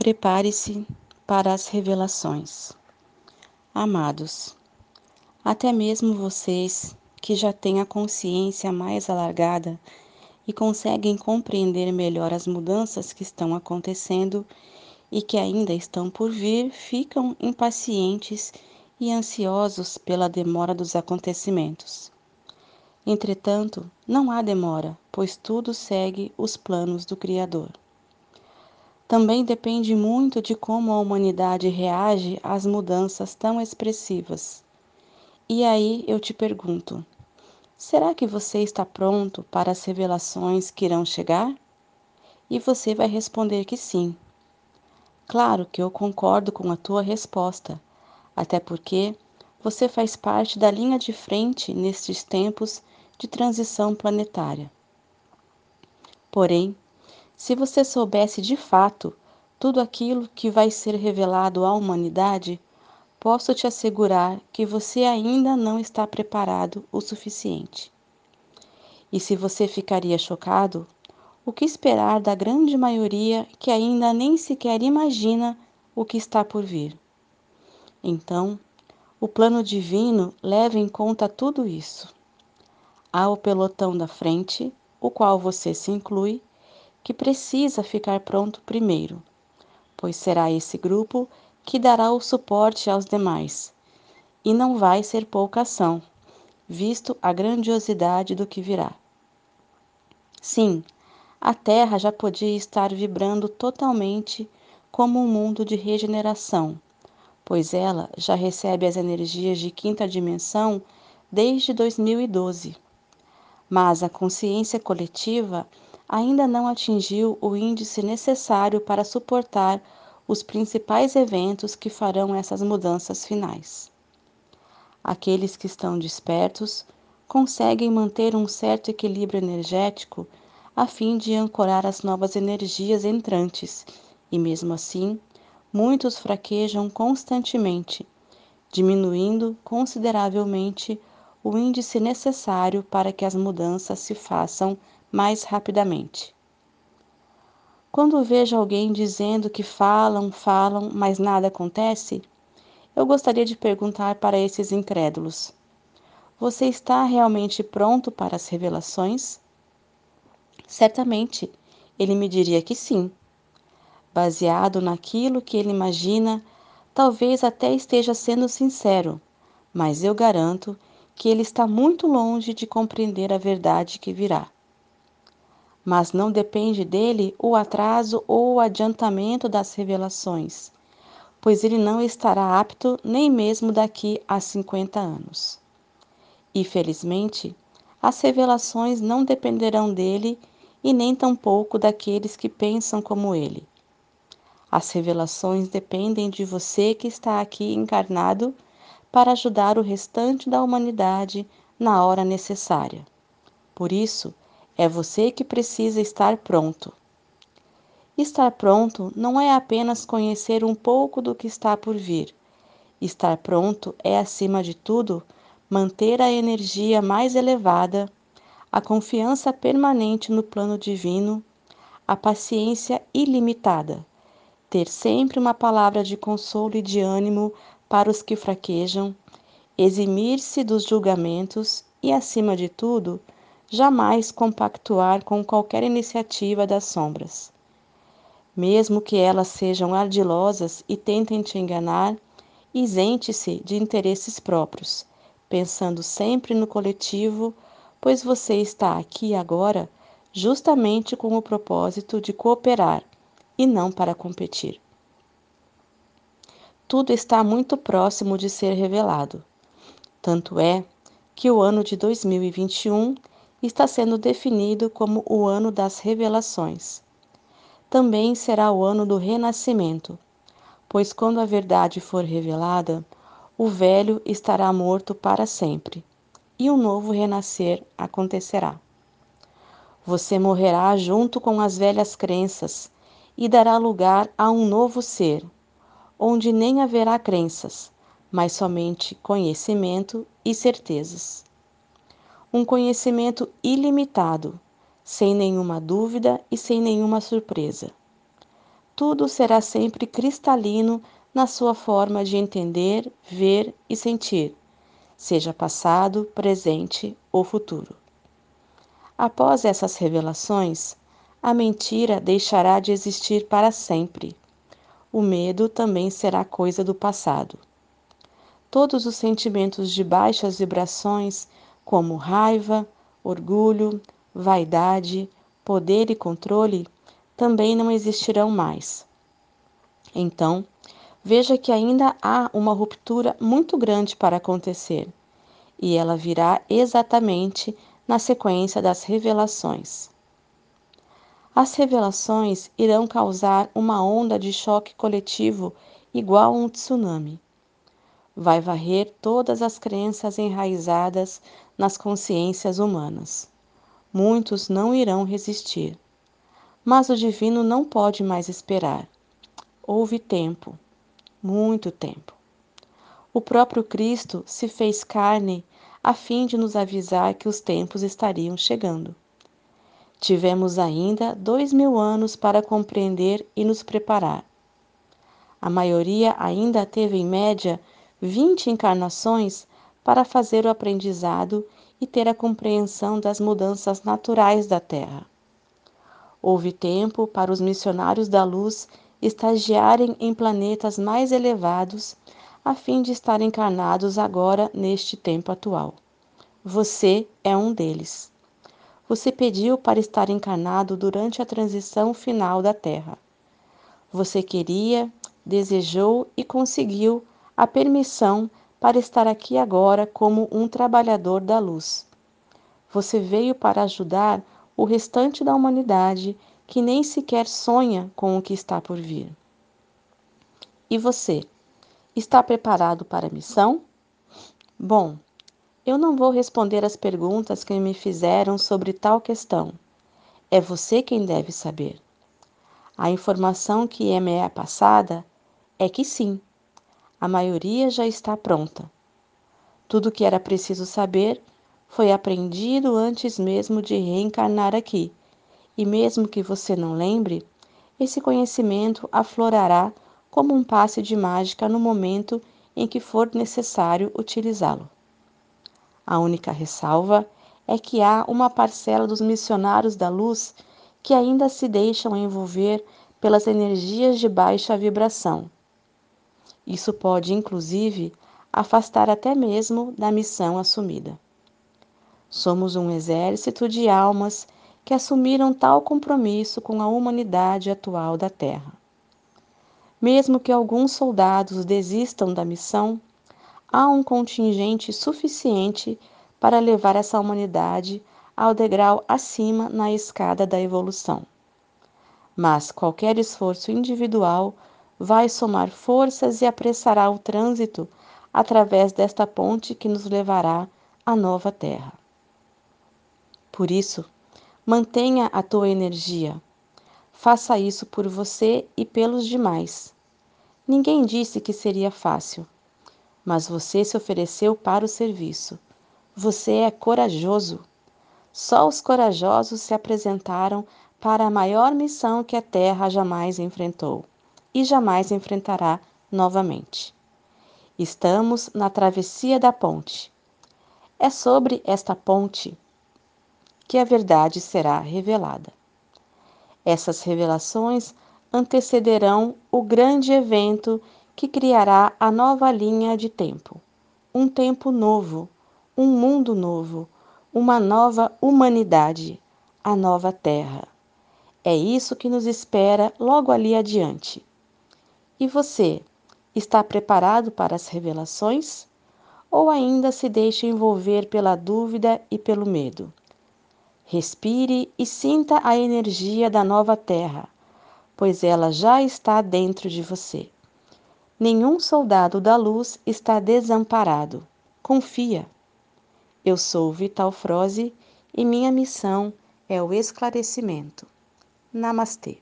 Prepare-se para as revelações. Amados, até mesmo vocês que já têm a consciência mais alargada e conseguem compreender melhor as mudanças que estão acontecendo e que ainda estão por vir, ficam impacientes e ansiosos pela demora dos acontecimentos. Entretanto, não há demora, pois tudo segue os planos do Criador também depende muito de como a humanidade reage às mudanças tão expressivas. E aí eu te pergunto: será que você está pronto para as revelações que irão chegar? E você vai responder que sim. Claro que eu concordo com a tua resposta, até porque você faz parte da linha de frente nestes tempos de transição planetária. Porém, se você soubesse de fato tudo aquilo que vai ser revelado à humanidade, posso te assegurar que você ainda não está preparado o suficiente. E se você ficaria chocado, o que esperar da grande maioria que ainda nem sequer imagina o que está por vir? Então, o plano divino leva em conta tudo isso. Há o pelotão da frente, o qual você se inclui, que precisa ficar pronto primeiro, pois será esse grupo que dará o suporte aos demais. E não vai ser pouca ação, visto a grandiosidade do que virá. Sim, a Terra já podia estar vibrando totalmente como um mundo de regeneração, pois ela já recebe as energias de quinta dimensão desde 2012. Mas a consciência coletiva ainda não atingiu o índice necessário para suportar os principais eventos que farão essas mudanças finais. Aqueles que estão despertos conseguem manter um certo equilíbrio energético a fim de ancorar as novas energias entrantes, e mesmo assim, muitos fraquejam constantemente, diminuindo consideravelmente o índice necessário para que as mudanças se façam mais rapidamente. Quando vejo alguém dizendo que falam, falam, mas nada acontece, eu gostaria de perguntar para esses incrédulos: Você está realmente pronto para as revelações? Certamente, ele me diria que sim. Baseado naquilo que ele imagina, talvez até esteja sendo sincero, mas eu garanto que ele está muito longe de compreender a verdade que virá mas não depende dele o atraso ou o adiantamento das revelações, pois ele não estará apto nem mesmo daqui a 50 anos. E felizmente, as revelações não dependerão dele e nem tampouco daqueles que pensam como ele. As revelações dependem de você que está aqui encarnado para ajudar o restante da humanidade na hora necessária. Por isso, é você que precisa estar pronto. Estar pronto não é apenas conhecer um pouco do que está por vir. Estar pronto é, acima de tudo, manter a energia mais elevada, a confiança permanente no plano divino, a paciência ilimitada, ter sempre uma palavra de consolo e de ânimo para os que fraquejam, eximir-se dos julgamentos e, acima de tudo, jamais compactuar com qualquer iniciativa das sombras. Mesmo que elas sejam ardilosas e tentem te enganar, isente-se de interesses próprios, pensando sempre no coletivo, pois você está aqui agora justamente com o propósito de cooperar e não para competir. Tudo está muito próximo de ser revelado. Tanto é que o ano de 2021 está sendo definido como o ano das revelações. Também será o ano do renascimento, pois quando a verdade for revelada, o velho estará morto para sempre e um novo renascer acontecerá. Você morrerá junto com as velhas crenças e dará lugar a um novo ser, onde nem haverá crenças, mas somente conhecimento e certezas um conhecimento ilimitado, sem nenhuma dúvida e sem nenhuma surpresa. tudo será sempre cristalino na sua forma de entender, ver e sentir, seja passado, presente ou futuro. Após essas revelações, a mentira deixará de existir para sempre. O medo também será coisa do passado. Todos os sentimentos de baixas vibrações, como raiva, orgulho, vaidade, poder e controle, também não existirão mais. Então, veja que ainda há uma ruptura muito grande para acontecer, e ela virá exatamente na sequência das revelações. As revelações irão causar uma onda de choque coletivo igual a um tsunami. Vai varrer todas as crenças enraizadas nas consciências humanas. Muitos não irão resistir. Mas o divino não pode mais esperar. Houve tempo, muito tempo. O próprio Cristo se fez carne a fim de nos avisar que os tempos estariam chegando. Tivemos ainda dois mil anos para compreender e nos preparar. A maioria ainda teve, em média, vinte encarnações para fazer o aprendizado e ter a compreensão das mudanças naturais da Terra. Houve tempo para os missionários da luz estagiarem em planetas mais elevados, a fim de estar encarnados agora neste tempo atual. Você é um deles. Você pediu para estar encarnado durante a transição final da Terra. Você queria, desejou e conseguiu a permissão para estar aqui agora como um trabalhador da luz. Você veio para ajudar o restante da humanidade que nem sequer sonha com o que está por vir. E você, está preparado para a missão? Bom, eu não vou responder as perguntas que me fizeram sobre tal questão. É você quem deve saber. A informação que me é passada é que sim, a maioria já está pronta. Tudo o que era preciso saber foi aprendido antes mesmo de reencarnar aqui, e mesmo que você não lembre, esse conhecimento aflorará como um passe de mágica no momento em que for necessário utilizá-lo. A única ressalva é que há uma parcela dos missionários da luz que ainda se deixam envolver pelas energias de baixa vibração. Isso pode, inclusive, afastar até mesmo da missão assumida. Somos um exército de almas que assumiram tal compromisso com a humanidade atual da Terra. Mesmo que alguns soldados desistam da missão, há um contingente suficiente para levar essa humanidade ao degrau acima na escada da evolução. Mas qualquer esforço individual vai somar forças e apressará o trânsito através desta ponte que nos levará à nova terra. Por isso, mantenha a tua energia. Faça isso por você e pelos demais. Ninguém disse que seria fácil mas você se ofereceu para o serviço. Você é corajoso. Só os corajosos se apresentaram para a maior missão que a Terra jamais enfrentou e jamais enfrentará novamente. Estamos na travessia da ponte. É sobre esta ponte que a verdade será revelada. Essas revelações antecederão o grande evento que criará a nova linha de tempo. Um tempo novo, um mundo novo, uma nova humanidade, a nova Terra. É isso que nos espera logo ali adiante. E você, está preparado para as revelações? Ou ainda se deixa envolver pela dúvida e pelo medo? Respire e sinta a energia da nova Terra, pois ela já está dentro de você. Nenhum soldado da luz está desamparado. Confia. Eu sou Vital Froze e minha missão é o esclarecimento. Namastê.